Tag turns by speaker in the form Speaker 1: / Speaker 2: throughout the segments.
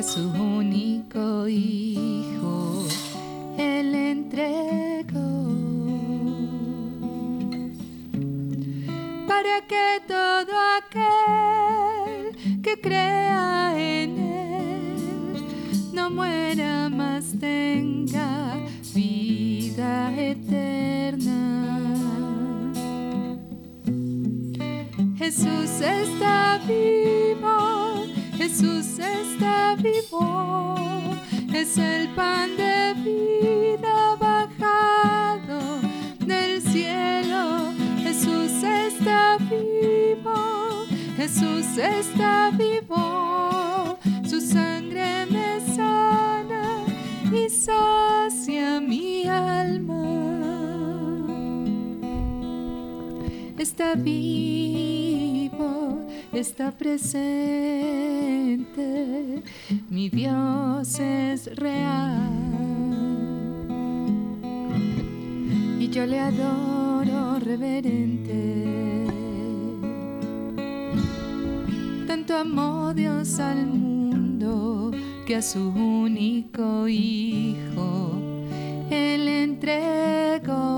Speaker 1: que Él entregó.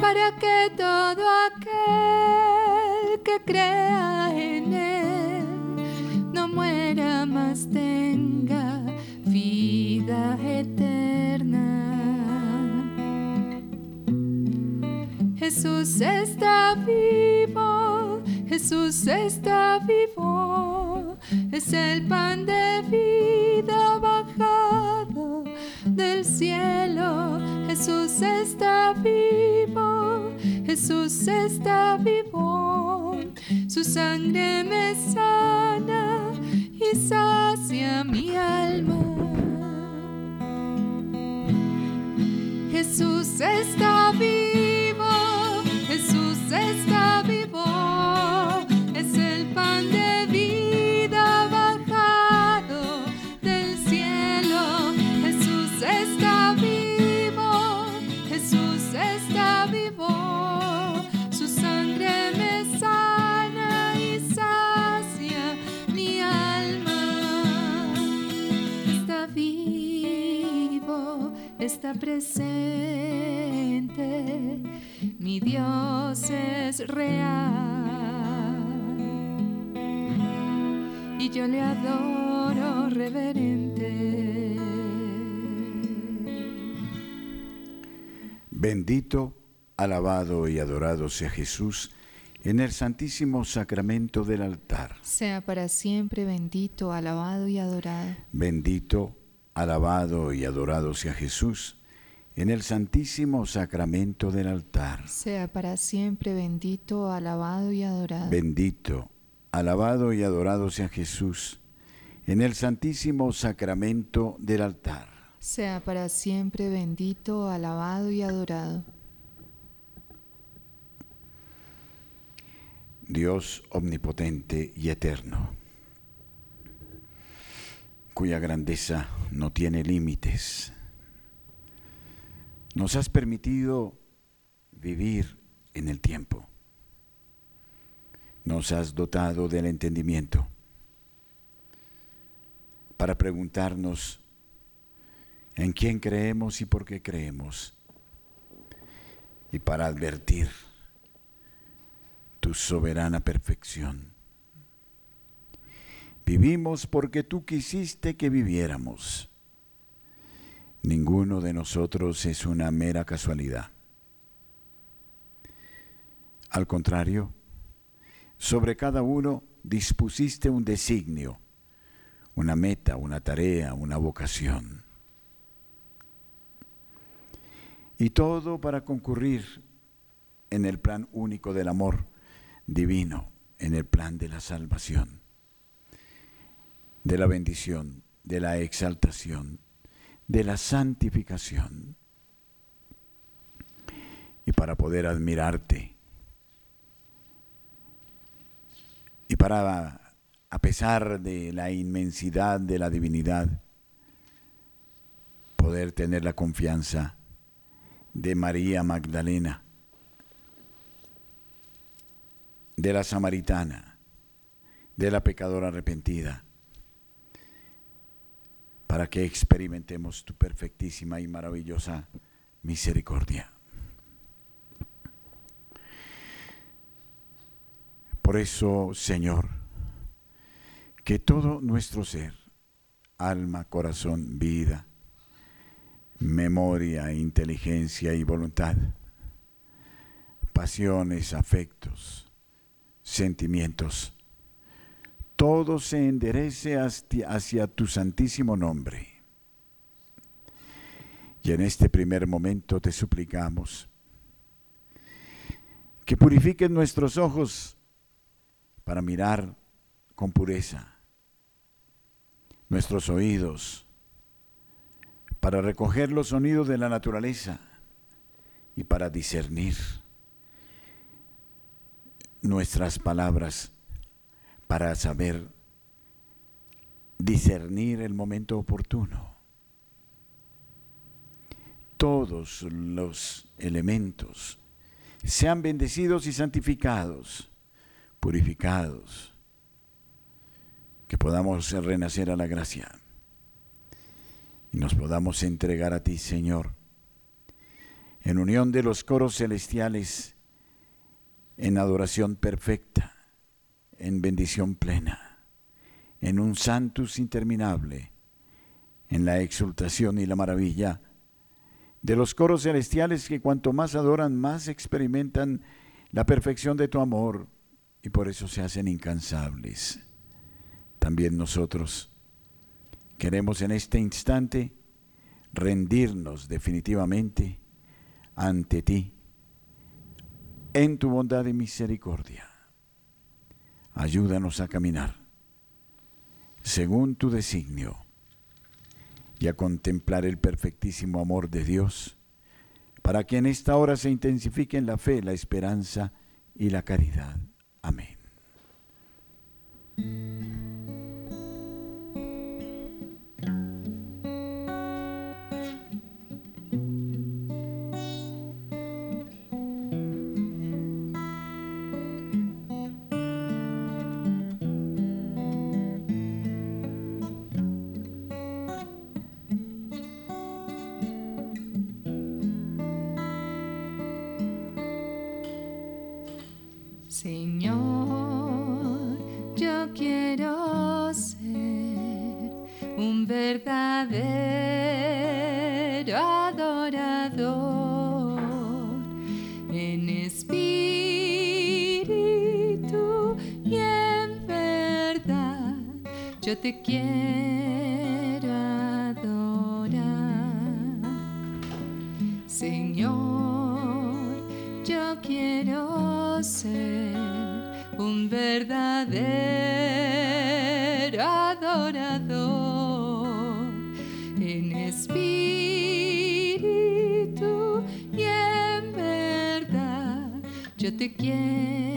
Speaker 1: Para que todo aquel que crea en Él no muera más tenga vida eterna. Jesús está vivo, Jesús está vivo, es el pan de vida bajado vivo, Jesús está vivo, su sangre me sana y sacia mi alma. Jesús está vivo, presente, mi Dios es real. Y yo le adoro reverente.
Speaker 2: Bendito, alabado y adorado sea Jesús en el santísimo sacramento del altar.
Speaker 1: Sea para siempre bendito, alabado y adorado.
Speaker 2: Bendito, alabado y adorado sea Jesús en el santísimo sacramento del altar.
Speaker 1: Sea para siempre bendito, alabado y adorado.
Speaker 2: Bendito, alabado y adorado sea Jesús en el santísimo sacramento del altar.
Speaker 1: Sea para siempre bendito, alabado y adorado.
Speaker 2: Dios omnipotente y eterno, cuya grandeza no tiene límites. Nos has permitido vivir en el tiempo. Nos has dotado del entendimiento para preguntarnos en quién creemos y por qué creemos, y para advertir tu soberana perfección. Vivimos porque tú quisiste que viviéramos. Ninguno de nosotros es una mera casualidad. Al contrario, sobre cada uno dispusiste un designio, una meta, una tarea, una vocación. Y todo para concurrir en el plan único del amor divino, en el plan de la salvación, de la bendición, de la exaltación, de la santificación. Y para poder admirarte, y para, a pesar de la inmensidad de la divinidad, poder tener la confianza de María Magdalena, de la samaritana, de la pecadora arrepentida, para que experimentemos tu perfectísima y maravillosa misericordia. Por eso, Señor, que todo nuestro ser, alma, corazón, vida, memoria, inteligencia y voluntad, pasiones, afectos, sentimientos, todo se enderece hacia tu santísimo nombre. Y en este primer momento te suplicamos que purifiques nuestros ojos para mirar con pureza, nuestros oídos para recoger los sonidos de la naturaleza y para discernir nuestras palabras para saber discernir el momento oportuno. Todos los elementos sean bendecidos y santificados, purificados, que podamos renacer a la gracia y nos podamos entregar a ti, Señor, en unión de los coros celestiales, en adoración perfecta en bendición plena, en un santus interminable, en la exultación y la maravilla de los coros celestiales que cuanto más adoran, más experimentan la perfección de tu amor y por eso se hacen incansables. También nosotros queremos en este instante rendirnos definitivamente ante ti en tu bondad y misericordia ayúdanos a caminar según tu designio y a contemplar el perfectísimo amor de Dios, para que en esta hora se intensifiquen la fe, la esperanza y la caridad. Amén.
Speaker 1: Yo te quiero adorar, Señor, yo quiero ser un verdadero adorador en espíritu y en verdad. Yo te quiero.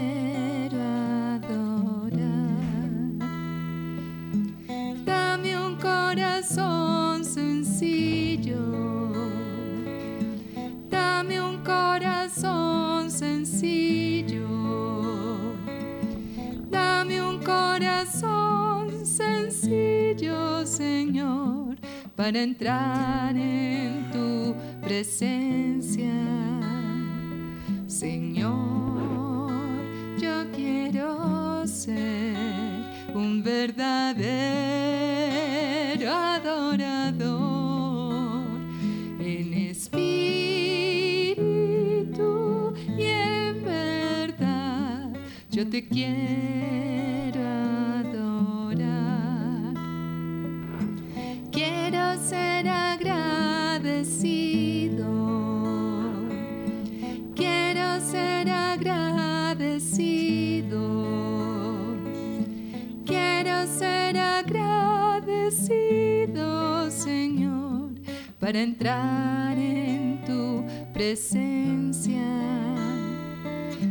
Speaker 1: Entrar en tu presencia. Señor, yo quiero ser un verdadero adorador en espíritu y en verdad. Yo te quiero para entrar en tu presencia.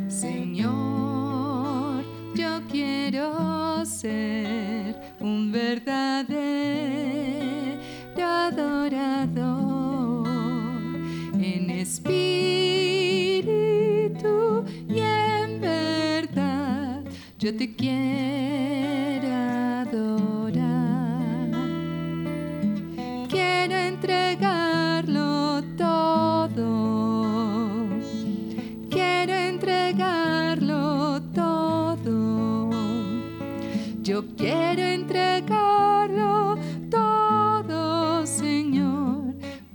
Speaker 1: Señor, yo quiero ser un verdadero adorador en espíritu y en verdad. yo te quiero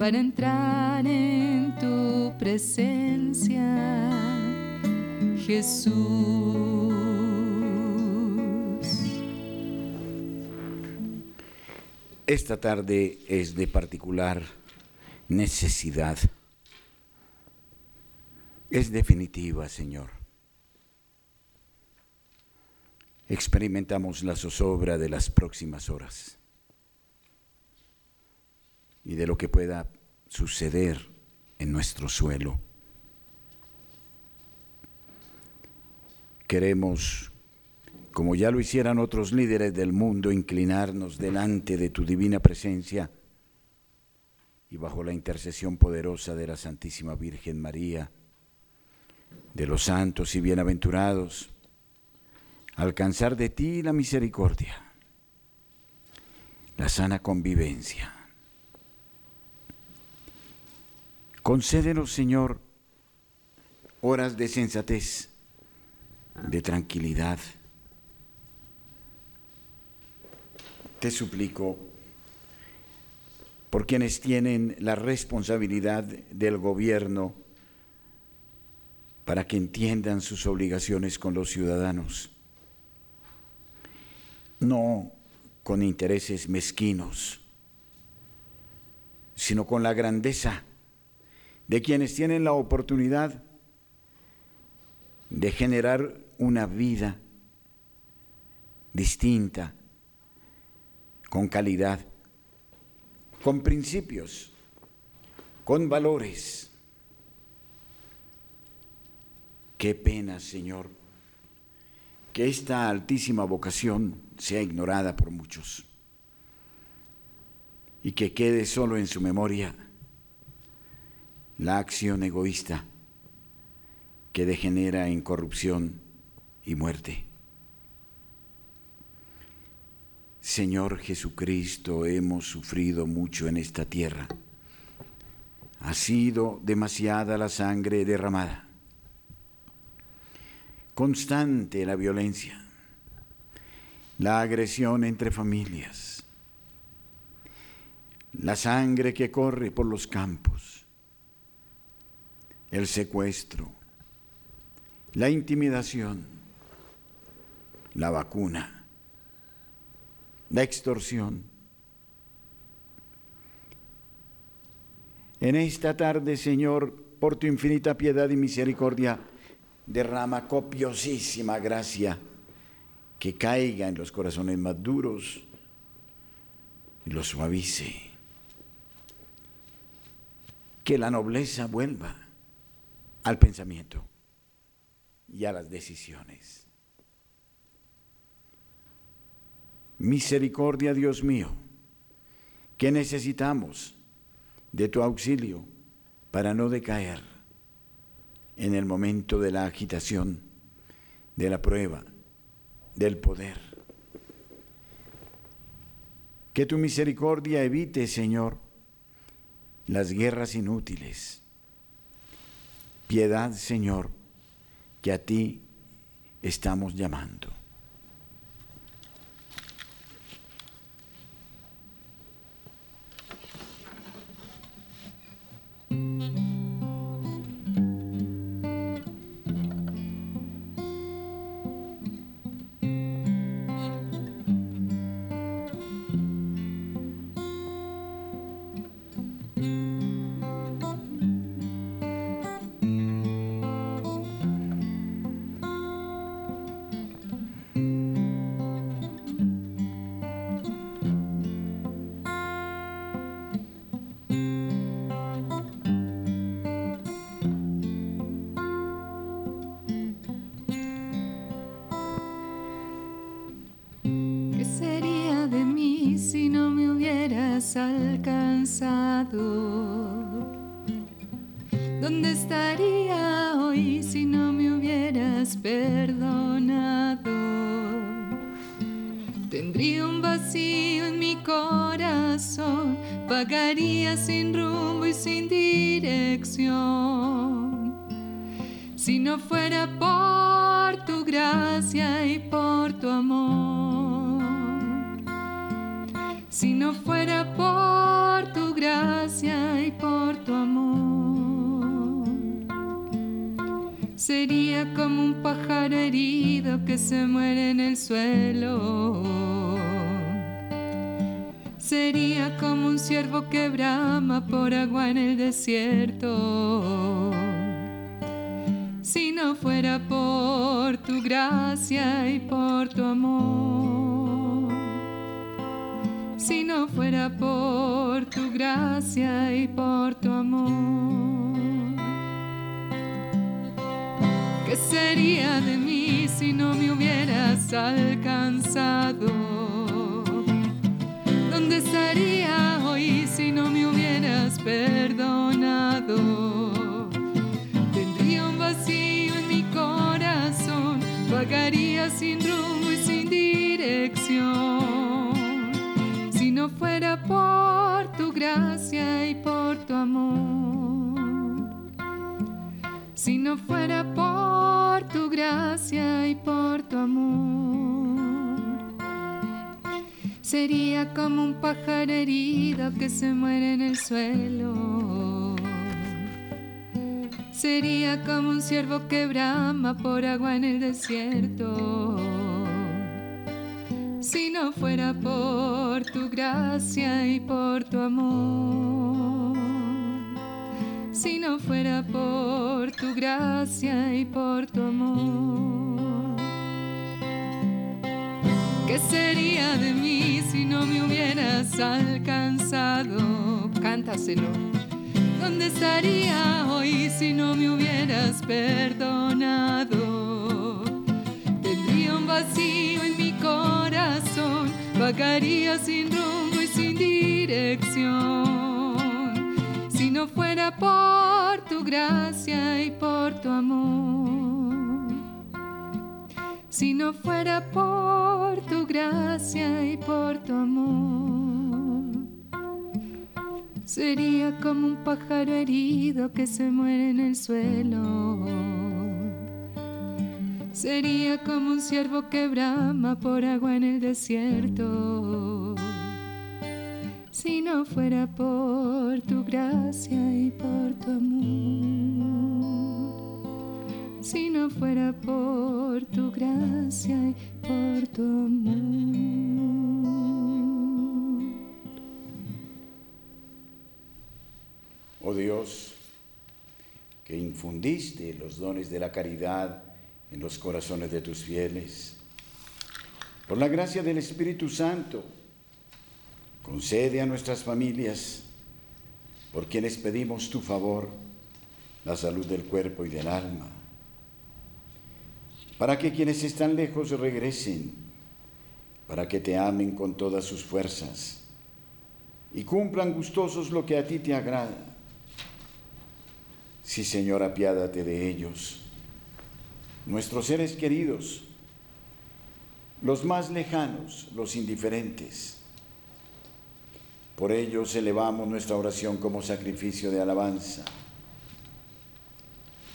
Speaker 1: para entrar en tu presencia, Jesús.
Speaker 2: Esta tarde es de particular necesidad. Es definitiva, Señor. Experimentamos la zozobra de las próximas horas y de lo que pueda suceder en nuestro suelo. Queremos como ya lo hicieran otros líderes del mundo, inclinarnos delante de tu divina presencia y bajo la intercesión poderosa de la Santísima Virgen María, de los santos y bienaventurados, alcanzar de ti la misericordia, la sana convivencia. Concédenos, Señor, horas de sensatez, de tranquilidad, te suplico por quienes tienen la responsabilidad del gobierno para que entiendan sus obligaciones con los ciudadanos, no con intereses mezquinos, sino con la grandeza de quienes tienen la oportunidad de generar una vida distinta, con calidad, con principios, con valores. Qué pena, Señor, que esta altísima vocación sea ignorada por muchos y que quede solo en su memoria la acción egoísta que degenera en corrupción y muerte. Señor Jesucristo, hemos sufrido mucho en esta tierra. Ha sido demasiada la sangre derramada. Constante la violencia, la agresión entre familias, la sangre que corre por los campos, el secuestro, la intimidación, la vacuna la extorsión. En esta tarde, Señor, por tu infinita piedad y misericordia, derrama copiosísima gracia que caiga en los corazones más duros y los suavice. Que la nobleza vuelva al pensamiento y a las decisiones. Misericordia, Dios mío, que necesitamos de tu auxilio para no decaer en el momento de la agitación, de la prueba, del poder. Que tu misericordia evite, Señor, las guerras inútiles. Piedad, Señor, que a ti estamos llamando. lado. ¿Dónde estaría hoy si no me hubieras perdonado?
Speaker 1: Tendría un vacío en mi corazón, pagaría sin rumbo y sin dirección. Si no fuera que se muere en el suelo Sería como un ciervo que brama por agua en el desierto. Si no fuera por tu gracia y por tu amor. Si no fuera por tu gracia y por tu amor. ¿Qué sería de si no me hubieras alcanzado? ¿Dónde estaría hoy si no me hubieras perdonado? Tendría un vacío en mi corazón, vagaría sin rumbo y sin dirección. Si no fuera por tu gracia y por tu amor. Si no fuera por Sería como un pájaro herido que se muere en el suelo. Sería como un ciervo que brama por agua en el desierto. Si no fuera por tu gracia y por tu amor. Si no fuera por tu gracia y por tu amor. ¿Qué sería de mí si no me hubieras alcanzado? Cántaselo. ¿Dónde estaría hoy si no me hubieras perdonado? Tendría un vacío en mi corazón, vagaría sin rumbo y sin dirección. Si no fuera por tu gracia y por tu amor si no fuera por tu gracia y por tu amor. Sería como un pájaro herido que se muere en el suelo. Sería como un ciervo que brama por agua en el desierto. Si no fuera por tu gracia y por tu amor si no fuera por tu gracia y por tu amor.
Speaker 2: Oh Dios, que infundiste los dones de la caridad en los corazones de tus fieles, por la gracia del Espíritu Santo, concede a nuestras familias, por quienes pedimos tu favor, la salud del cuerpo y del alma para que quienes están lejos regresen, para que te amen con todas sus fuerzas y cumplan gustosos lo que a ti te agrada. Sí, Señor, apiádate de ellos, nuestros seres queridos, los más lejanos, los indiferentes. Por ellos elevamos nuestra oración como sacrificio de alabanza,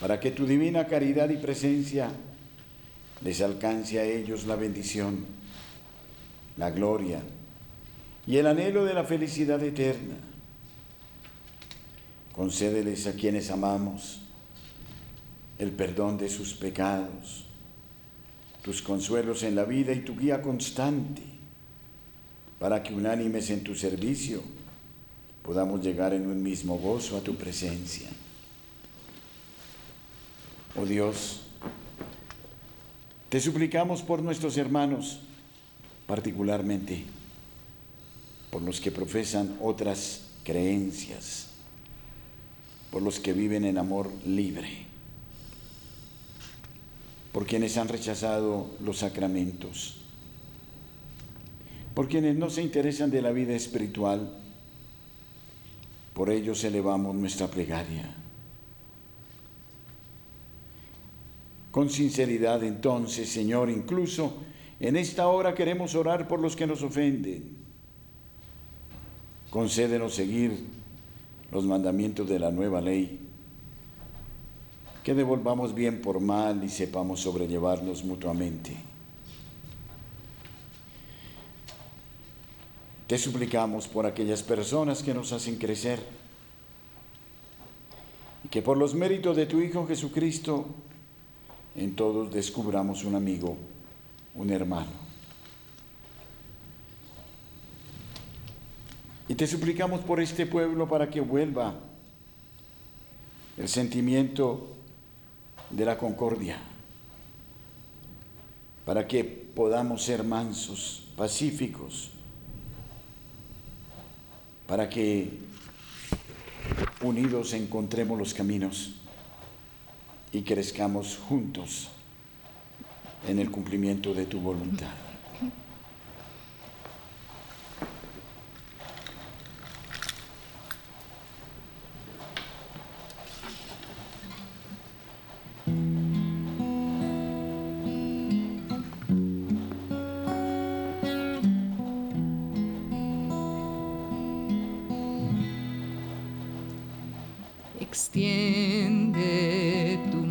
Speaker 2: para que tu divina caridad y presencia les alcance a ellos la bendición, la gloria y el anhelo de la felicidad eterna. Concédeles a quienes amamos el perdón de sus pecados, tus consuelos en la vida y tu guía constante, para que unánimes en tu servicio podamos llegar en un mismo gozo a tu presencia. Oh Dios, te suplicamos por nuestros hermanos, particularmente por los que profesan otras creencias, por los que viven en amor libre, por quienes han rechazado los sacramentos, por quienes no se interesan de la vida espiritual. Por ellos elevamos nuestra plegaria. Con sinceridad entonces, Señor, incluso en esta hora queremos orar por los que nos ofenden,
Speaker 1: concédenos seguir los mandamientos de la nueva ley, que devolvamos bien por mal y sepamos sobrellevarnos mutuamente. Te suplicamos por aquellas personas que nos hacen crecer. Y que por los méritos de tu Hijo Jesucristo en todos descubramos un amigo, un hermano. Y te suplicamos por este pueblo para que vuelva el sentimiento de la concordia, para que podamos ser mansos, pacíficos, para que unidos encontremos los caminos y crezcamos juntos en el cumplimiento de tu voluntad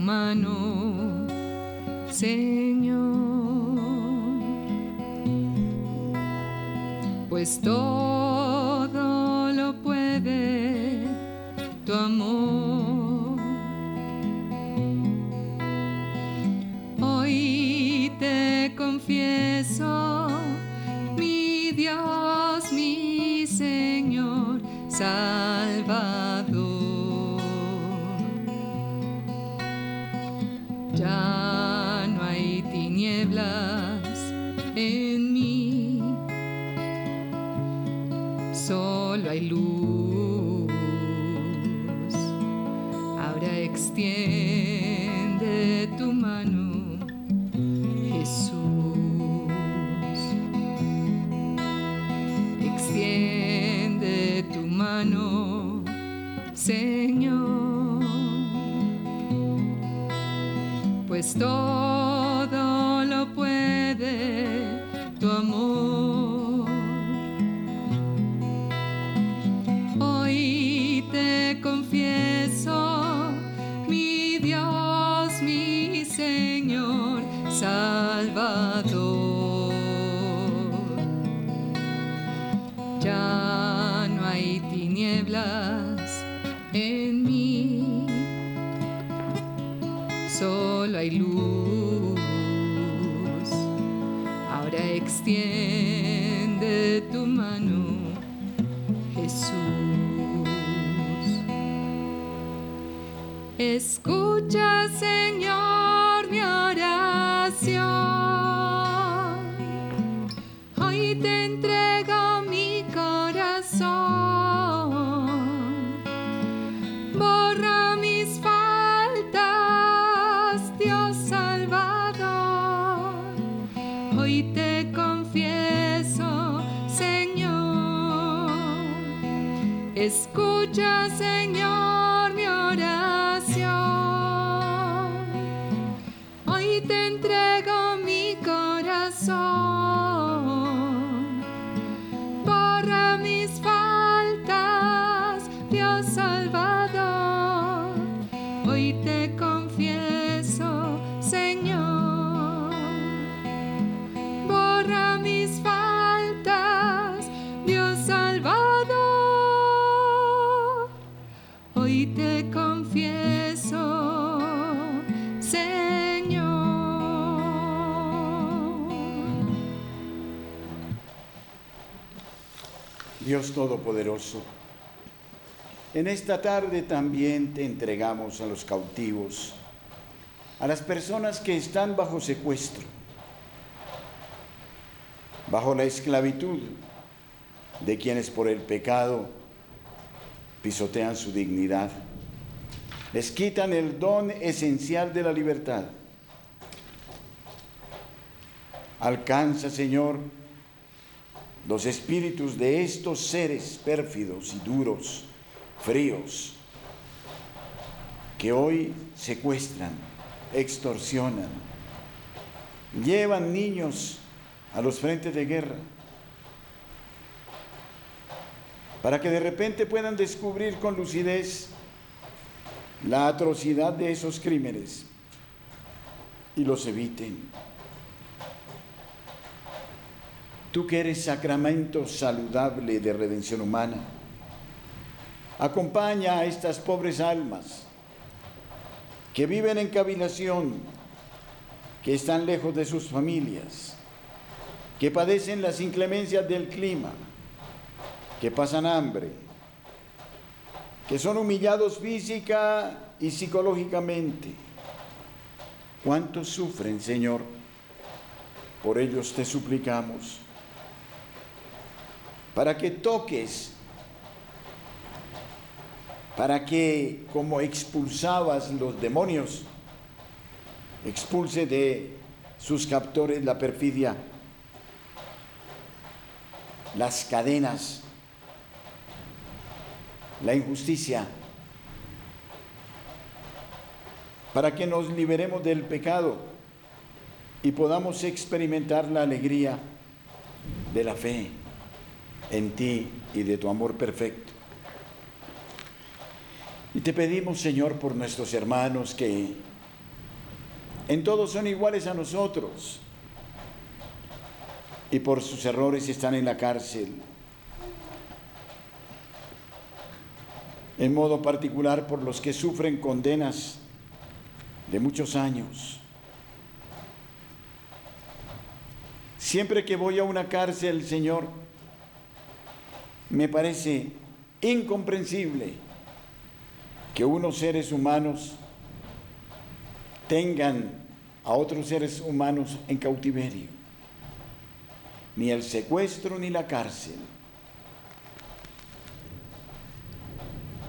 Speaker 1: mano, Señor. Pues todo estoy. extiende tu mano, Jesús. Escucha, Señor. just sing Dios Todopoderoso, en esta tarde también te entregamos a los cautivos, a las personas que están bajo secuestro, bajo la esclavitud de quienes por el pecado pisotean su dignidad, les quitan el don esencial de la libertad. Alcanza, Señor, los espíritus de estos seres pérfidos y duros, fríos, que hoy secuestran, extorsionan, llevan niños a los frentes de guerra
Speaker 2: para que de repente puedan descubrir con lucidez la atrocidad de esos crímenes y los eviten. Tú que eres sacramento saludable de redención humana, acompaña a estas pobres almas que viven en cavilación, que están lejos de sus familias, que padecen las inclemencias del clima, que pasan hambre, que son humillados física y psicológicamente. ¿Cuántos sufren, Señor? Por ellos te suplicamos, para que toques, para que como expulsabas los demonios, expulse de sus captores la perfidia, las cadenas, la injusticia, para que nos liberemos del pecado y podamos experimentar la alegría de la fe en ti y de tu amor perfecto. Y te pedimos, Señor, por nuestros hermanos que en todos son iguales a nosotros y por sus errores están en la cárcel en modo particular por los que sufren condenas de muchos años. Siempre que voy a una cárcel, Señor, me parece incomprensible que unos seres humanos tengan a otros seres humanos en cautiverio. Ni el secuestro ni la cárcel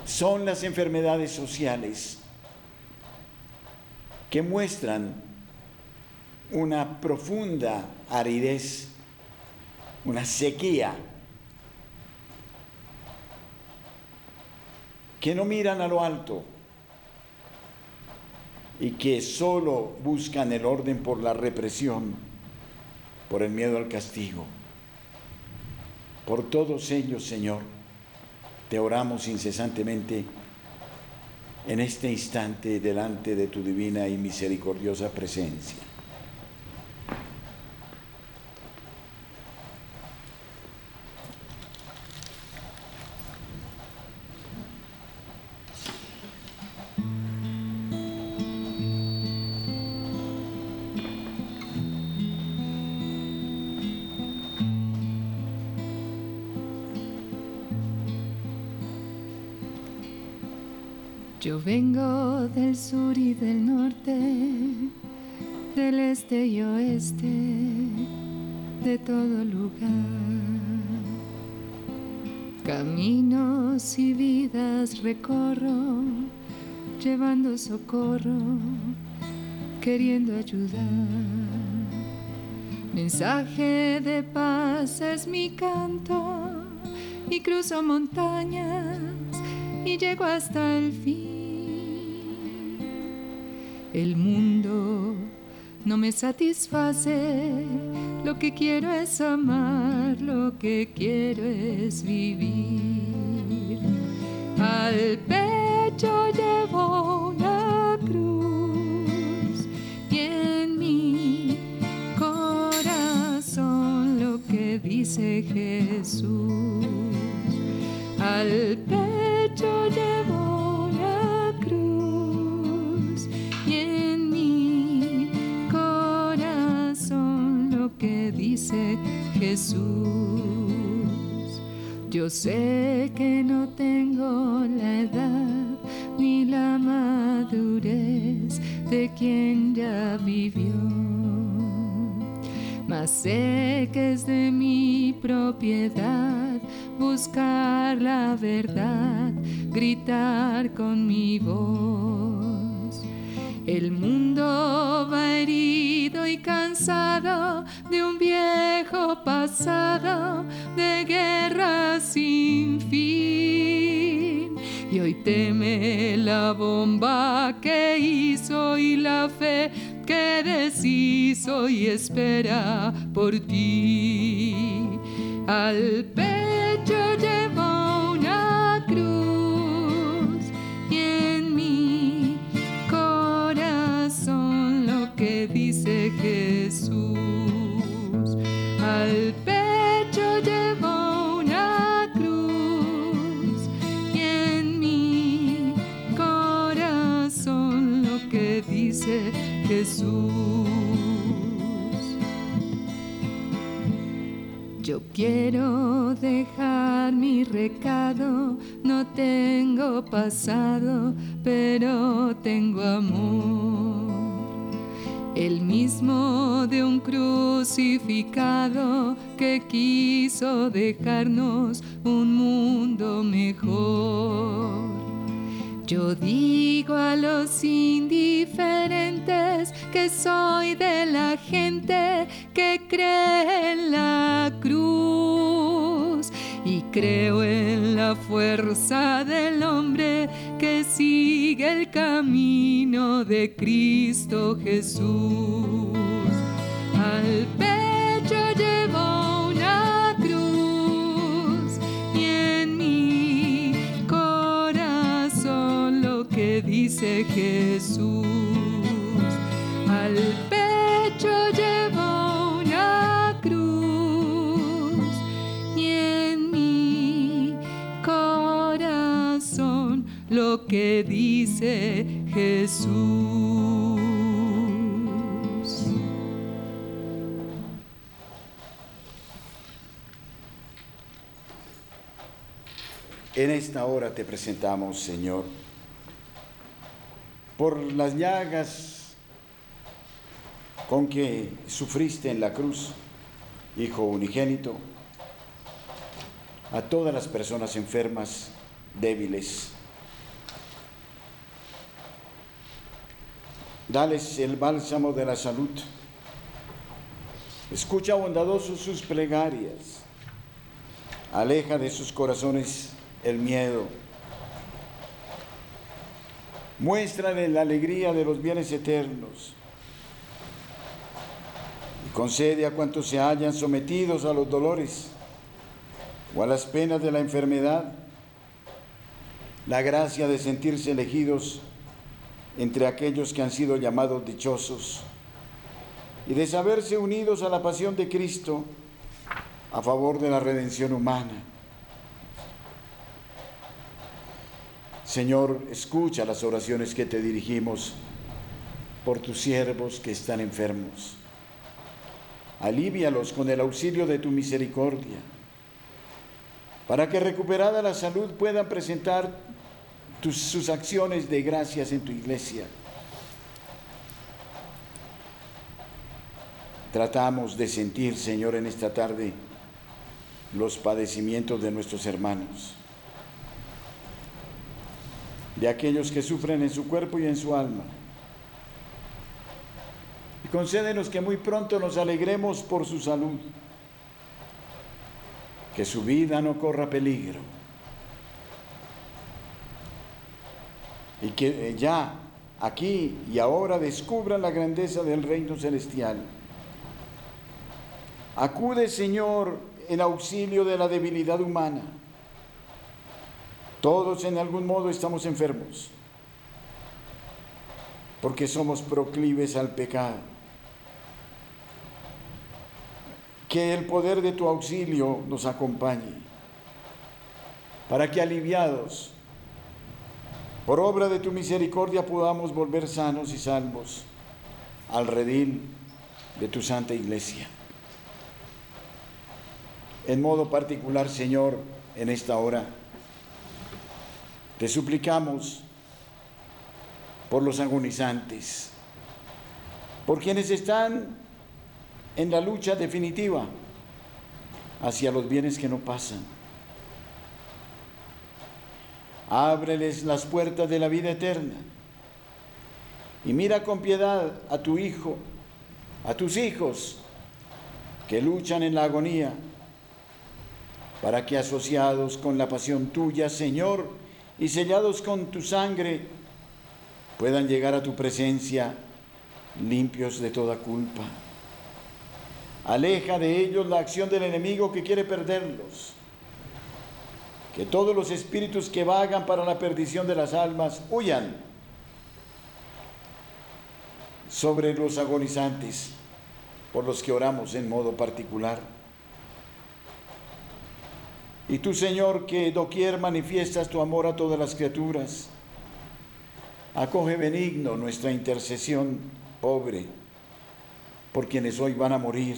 Speaker 2: son las enfermedades sociales que muestran una profunda aridez, una sequía, que no miran a lo alto y que solo buscan el orden por la represión, por el miedo al castigo. Por todos ellos, Señor, te oramos incesantemente en este instante delante de tu divina y misericordiosa presencia.
Speaker 1: Yo vengo del sur y del norte, del este y oeste, de todo lugar. Caminos y vidas recorro, llevando socorro, queriendo ayudar. Mensaje de paz es mi canto y cruzo montañas y llego hasta el fin. El mundo no me satisface, lo que quiero es amar, lo que quiero es vivir. Al pecho llevo una cruz y en mi corazón lo que dice Jesús. Al Jesús. Yo sé que no tengo la edad ni la madurez de quien ya vivió, mas sé que es de mi propiedad buscar la verdad, gritar con mi voz. El mundo va herido y cansado de un viejo pasado de guerra sin fin. Y hoy teme la bomba que hizo y la fe que deshizo y espera por ti. Al pecho quiero dejar mi recado, no tengo pasado, pero tengo amor. El mismo de un crucificado que quiso dejarnos un mundo mejor. Yo digo a los indiferentes que soy de la gente que cree en la cruz y creo en la fuerza del hombre que sigue el camino de Cristo Jesús. Al dice Jesús. Al pecho llevo una cruz y en mi corazón lo que dice Jesús.
Speaker 2: En esta hora te presentamos, Señor, por las llagas con que sufriste en la cruz, Hijo unigénito, a todas las personas enfermas, débiles. Dales el bálsamo de la salud. Escucha bondadoso sus plegarias. Aleja de sus corazones el miedo Muéstrale la alegría de los bienes eternos. Y concede a cuantos se hayan sometidos a los dolores o a las penas de la enfermedad la gracia de sentirse elegidos entre aquellos que han sido llamados dichosos y de saberse unidos a la pasión de Cristo a favor de la redención humana. Señor, escucha las oraciones que te dirigimos por tus siervos que están enfermos. Alívialos con el auxilio de tu misericordia, para que recuperada la salud puedan presentar sus acciones de gracias en tu iglesia. Tratamos de sentir, Señor, en esta tarde los padecimientos de nuestros hermanos de aquellos que sufren en su cuerpo y en su alma. Y concédenos que muy pronto nos alegremos por su salud, que su vida no corra peligro y que ya aquí y ahora descubran la grandeza del reino celestial. Acude, Señor, en auxilio de la debilidad humana todos en algún modo estamos enfermos, porque somos proclives al pecado. Que el poder de tu auxilio nos acompañe, para que aliviados por obra de tu misericordia podamos volver sanos y salvos al redil de tu santa iglesia. En modo particular, Señor, en esta hora, te suplicamos por los agonizantes, por quienes están en la lucha definitiva hacia los bienes que no pasan. Ábreles las puertas de la vida eterna y mira con piedad a tu hijo, a tus hijos que luchan en la agonía, para que asociados con la pasión tuya, Señor, y sellados con tu sangre puedan llegar a tu presencia limpios de toda culpa. Aleja de ellos la acción del enemigo que quiere perderlos. Que todos los espíritus que vagan para la perdición de las almas huyan. sobre los agonizantes por los que oramos en modo particular. Y tú, Señor, que doquier manifiestas tu amor a todas las criaturas, acoge benigno nuestra intercesión pobre por quienes hoy van a morir,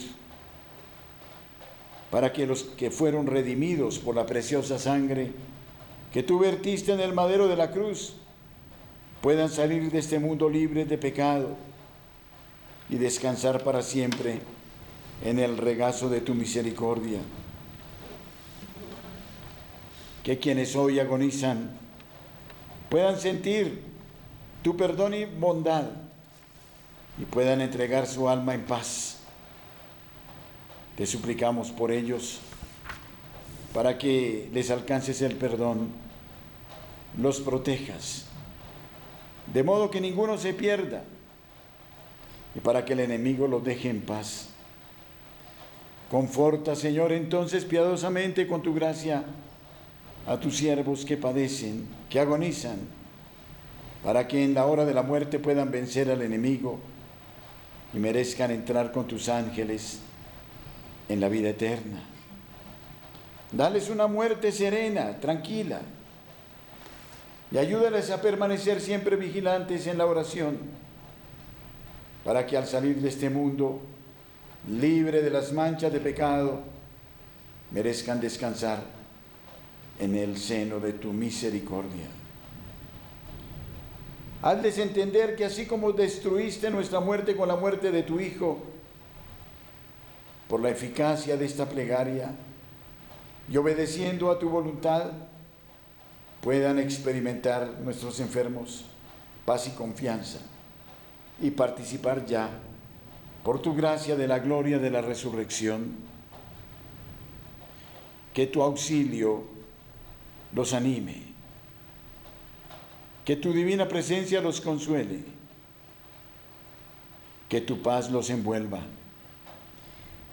Speaker 2: para que los que fueron redimidos por la preciosa sangre que tú vertiste en el madero de la cruz puedan salir de este mundo libres de pecado y descansar para siempre en el regazo de tu misericordia. Que quienes hoy agonizan puedan sentir tu perdón y bondad y puedan entregar su alma en paz. Te suplicamos por ellos para que les alcances el perdón, los protejas, de modo que ninguno se pierda y para que el enemigo los deje en paz. Conforta, Señor, entonces piadosamente con tu gracia a tus siervos que padecen, que agonizan, para que en la hora de la muerte puedan vencer al enemigo y merezcan entrar con tus ángeles en la vida eterna. Dales una muerte serena, tranquila, y ayúdales a permanecer siempre vigilantes en la oración, para que al salir de este mundo, libre de las manchas de pecado, merezcan descansar en el seno de tu misericordia. Hazles entender que así como destruiste nuestra muerte con la muerte de tu Hijo, por la eficacia de esta plegaria y obedeciendo a tu voluntad, puedan experimentar nuestros enfermos paz y confianza y participar ya, por tu gracia, de la gloria de la resurrección. Que tu auxilio los anime. Que tu divina presencia los consuele, que tu paz los envuelva.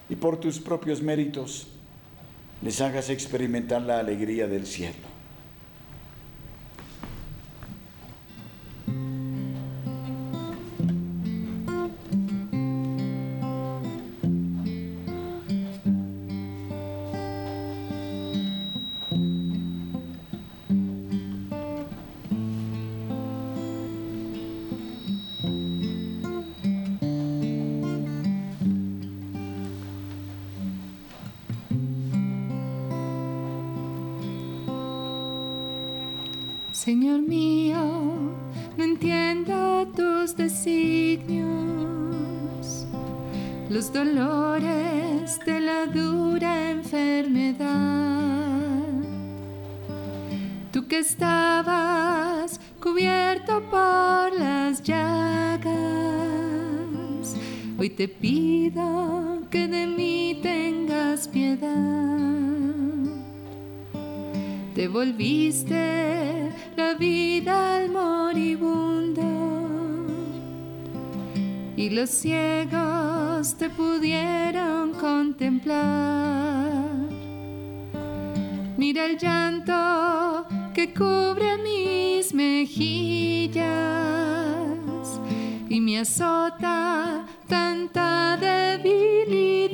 Speaker 2: Y por tus propios méritos les hagas experimentar la alegría del cielo.
Speaker 1: Señor mío, no entiendo tus designios, los dolores de la dura enfermedad. Tú que estabas cubierto por las llagas, hoy te pido que de mí tengas piedad. Devolviste la vida al moribundo y los ciegos te pudieron contemplar. Mira el llanto que cubre mis mejillas y me azota tanta debilidad.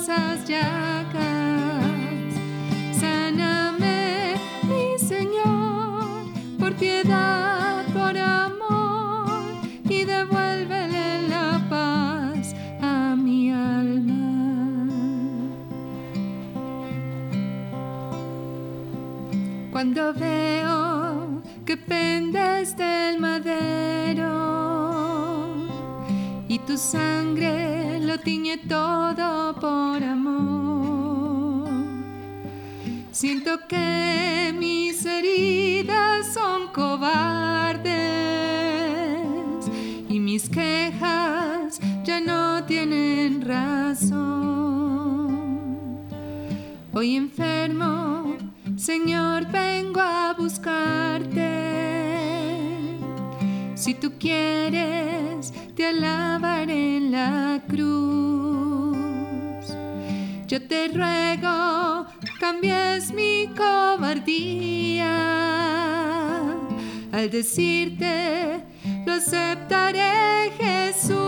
Speaker 1: Preciosas llagas. Sáname, mi Señor, por piedad, por amor, y devuélvele la paz a mi alma. Cuando veo que pendes del madero y tu sangre lo tiñe todo por amor. Siento que mis heridas son cobardes y mis quejas ya no tienen razón. Hoy enfermo, Señor, vengo a buscarte. Si tú quieres, alabaré en la cruz. Yo te ruego, cambies mi cobardía. Al decirte, lo aceptaré, Jesús.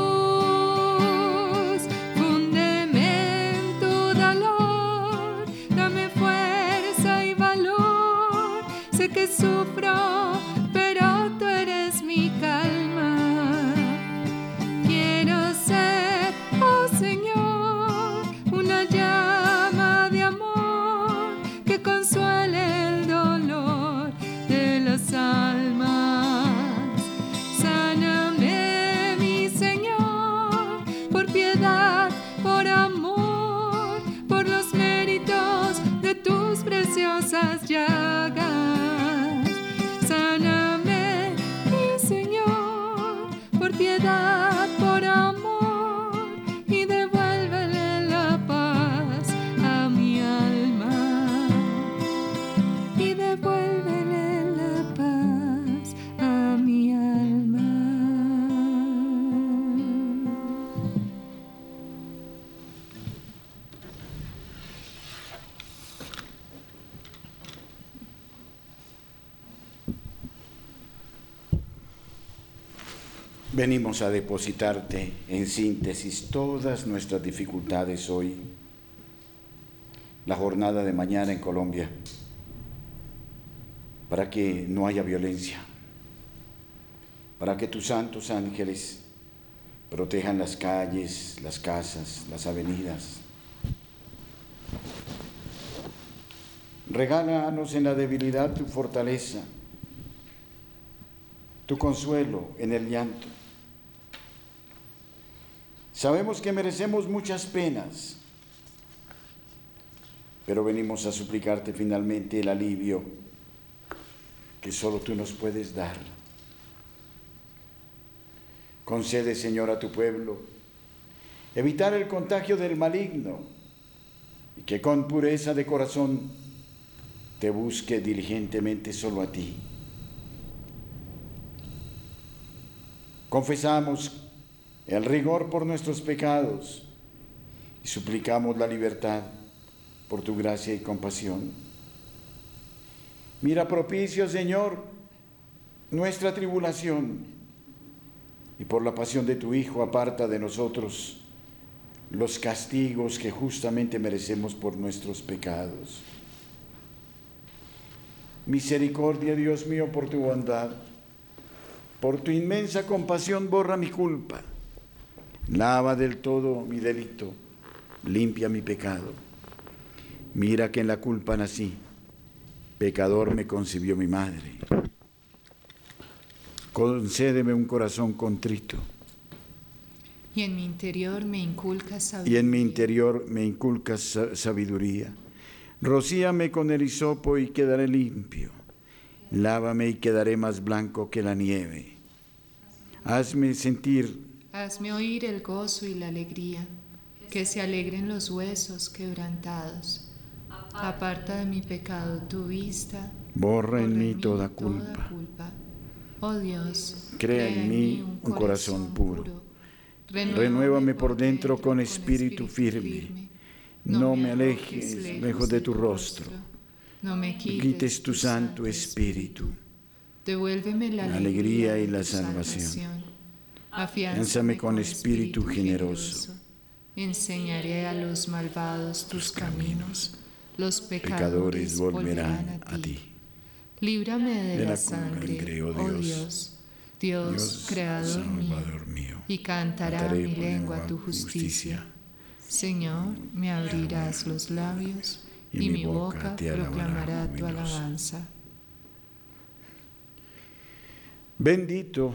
Speaker 1: Fúndeme en tu dolor, dame fuerza y valor. Sé que sufro,
Speaker 2: Venimos a depositarte en síntesis todas nuestras dificultades hoy, la jornada de mañana en Colombia, para que no haya violencia, para que tus santos ángeles protejan las calles, las casas, las avenidas. Regálanos en la debilidad tu fortaleza, tu consuelo en el llanto. Sabemos que merecemos muchas penas, pero venimos a suplicarte finalmente el alivio que solo tú nos puedes dar. Concede, Señor, a tu pueblo evitar el contagio del maligno y que con pureza de corazón te busque diligentemente solo a ti. Confesamos el rigor por nuestros pecados y suplicamos la libertad por tu gracia y compasión. Mira propicio, Señor, nuestra tribulación y por la pasión de tu Hijo aparta de nosotros los castigos que justamente merecemos por nuestros pecados. Misericordia, Dios mío, por tu bondad, por tu inmensa compasión borra mi culpa, lava del todo mi delito, limpia mi pecado. Mira que en la culpa nací, pecador me concibió mi madre. Concédeme un corazón contrito
Speaker 1: Y en mi interior me inculca
Speaker 2: y
Speaker 1: sabiduría.
Speaker 2: en mi interior me inculcas sa- sabiduría. Rocíame con el hisopo y quedaré limpio. Lávame y quedaré más blanco que la nieve. Hazme sentir
Speaker 1: Hazme oír el gozo y la alegría, que se alegren los huesos quebrantados. Aparta de mi pecado tu vista.
Speaker 2: Borra en mí toda culpa.
Speaker 1: culpa. Oh Dios,
Speaker 2: Crea en mí un corazón puro. Renuévame por dentro con espíritu firme. No me alejes lejos de tu rostro.
Speaker 1: No me quites,
Speaker 2: tu santo espíritu.
Speaker 1: Devuélveme la
Speaker 2: alegría y la salvación.
Speaker 1: Afiánzame
Speaker 2: con espíritu generoso.
Speaker 1: Enseñaré a los malvados tus caminos. Los
Speaker 2: Pecadores volverán a ti.
Speaker 1: Líbrame de,
Speaker 2: De
Speaker 1: la,
Speaker 2: la
Speaker 1: sangre,
Speaker 2: oh Dios.
Speaker 1: Dios. Creador mío. Y cantará mi lengua tu justicia. Señor, me abrirás los labios y, mi boca proclamará tu alabanza.
Speaker 2: Bendito,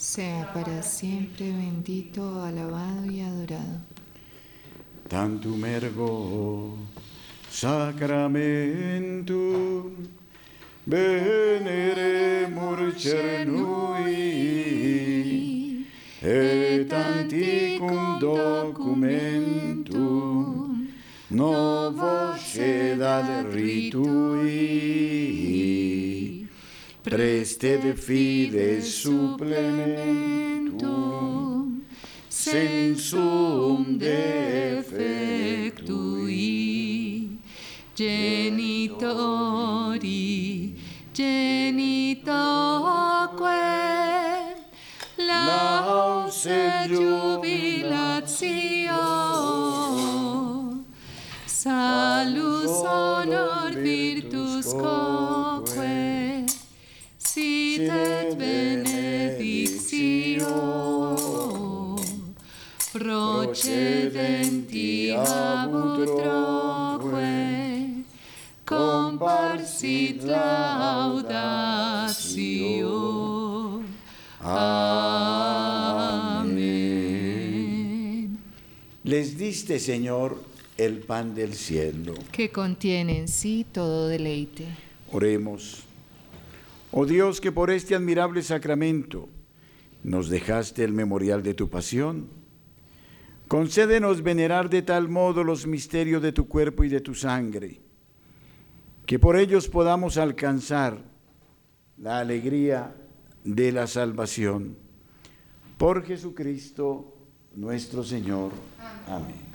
Speaker 1: Sea para siempre bendito, alabado y adorado.
Speaker 2: tantum ergo sacramentum veneremur cernui et anticum documentum novo sedat ritui preste de fide supplementum sensum defectui
Speaker 1: genitori genitoque laus et jubilatio salus honor virtus sit et benedictio procedenti ab utroque comparsit laudatio. Amén.
Speaker 2: Les diste, Señor, el pan del cielo.
Speaker 1: Que contiene en sí todo deleite.
Speaker 2: Oremos. Oh Dios, que por este admirable sacramento nos dejaste el memorial de tu pasión, concédenos venerar de tal modo los misterios de tu cuerpo y de tu sangre, que por ellos podamos alcanzar la alegría de la salvación. Por Jesucristo nuestro Señor. Amén.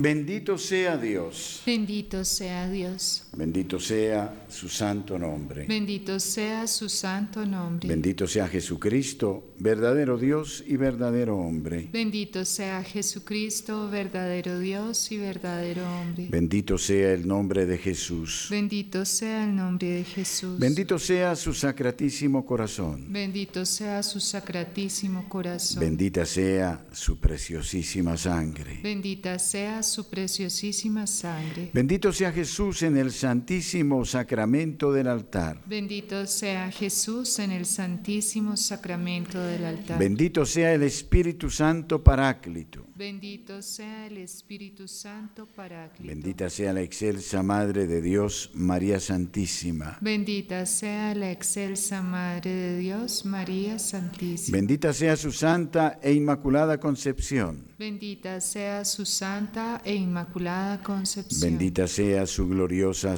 Speaker 2: Bendito sea Dios.
Speaker 1: Bendito sea Dios.
Speaker 2: Bendito sea su santo nombre.
Speaker 1: Bendito sea su santo nombre.
Speaker 2: Bendito sea Jesucristo, verdadero Dios y verdadero hombre.
Speaker 1: Bendito sea Jesucristo, verdadero Dios y verdadero hombre.
Speaker 2: Bendito sea el nombre de Jesús.
Speaker 1: Bendito sea el nombre de Jesús.
Speaker 2: Bendito sea su sacratísimo corazón.
Speaker 1: Bendito sea su sacratísimo corazón.
Speaker 2: Bendita sea su preciosísima sangre.
Speaker 1: Bendita sea su preciosísima sangre.
Speaker 2: Bendito sea Jesús en el santísimo sacramento del altar.
Speaker 1: Bendito sea Jesús en el santísimo sacramento del altar.
Speaker 2: Bendito sea el Espíritu Santo Paráclito.
Speaker 1: Bendito sea el Espíritu Santo Paráclito.
Speaker 2: Bendita sea la excelsa Madre de Dios, María Santísima.
Speaker 1: Bendita sea la excelsa Madre de Dios, María Santísima.
Speaker 2: Bendita sea su santa e inmaculada concepción.
Speaker 1: Bendita sea su santa e inmaculada concepción.
Speaker 2: Bendita sea su gloriosa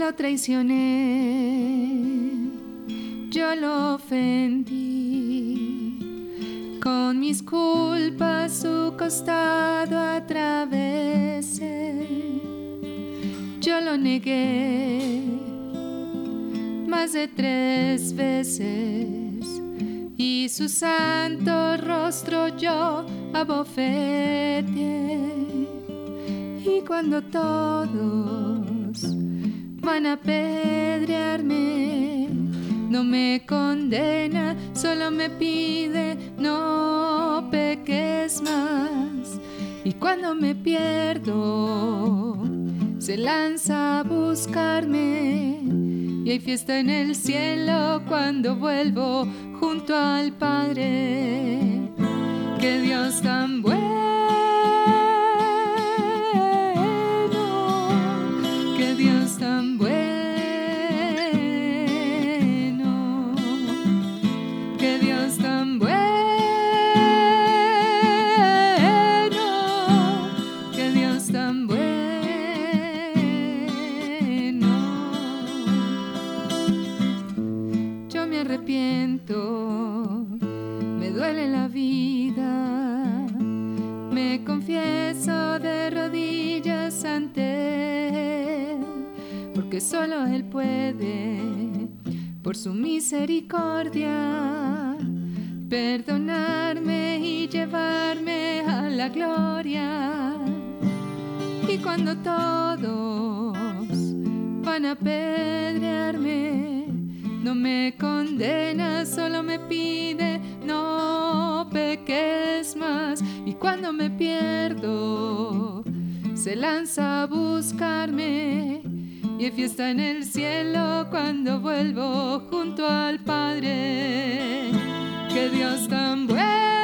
Speaker 1: Lo traicioné, yo lo ofendí, con mis culpas su costado atravesé. Yo lo negué más de tres veces y su santo rostro yo abofeteé. Y cuando todos van a apedrearme, no me condena, solo me pide no peques más. Y cuando me pierdo, se lanza a buscarme. Y hay fiesta en el cielo cuando vuelvo junto al Padre. Que Dios tan bueno. Tan bueno. Que Dios tan bueno. Que Dios tan bueno. Yo me arrepiento, me duele la vida, por su misericordia, perdonarme y llevarme a la gloria. Y cuando todos van a apedrearme, no me condena, solo me pide no peques más. Y cuando me pierdo, se lanza a buscarme. Y fiesta en el cielo cuando vuelvo junto al Padre. Que Dios tan bueno,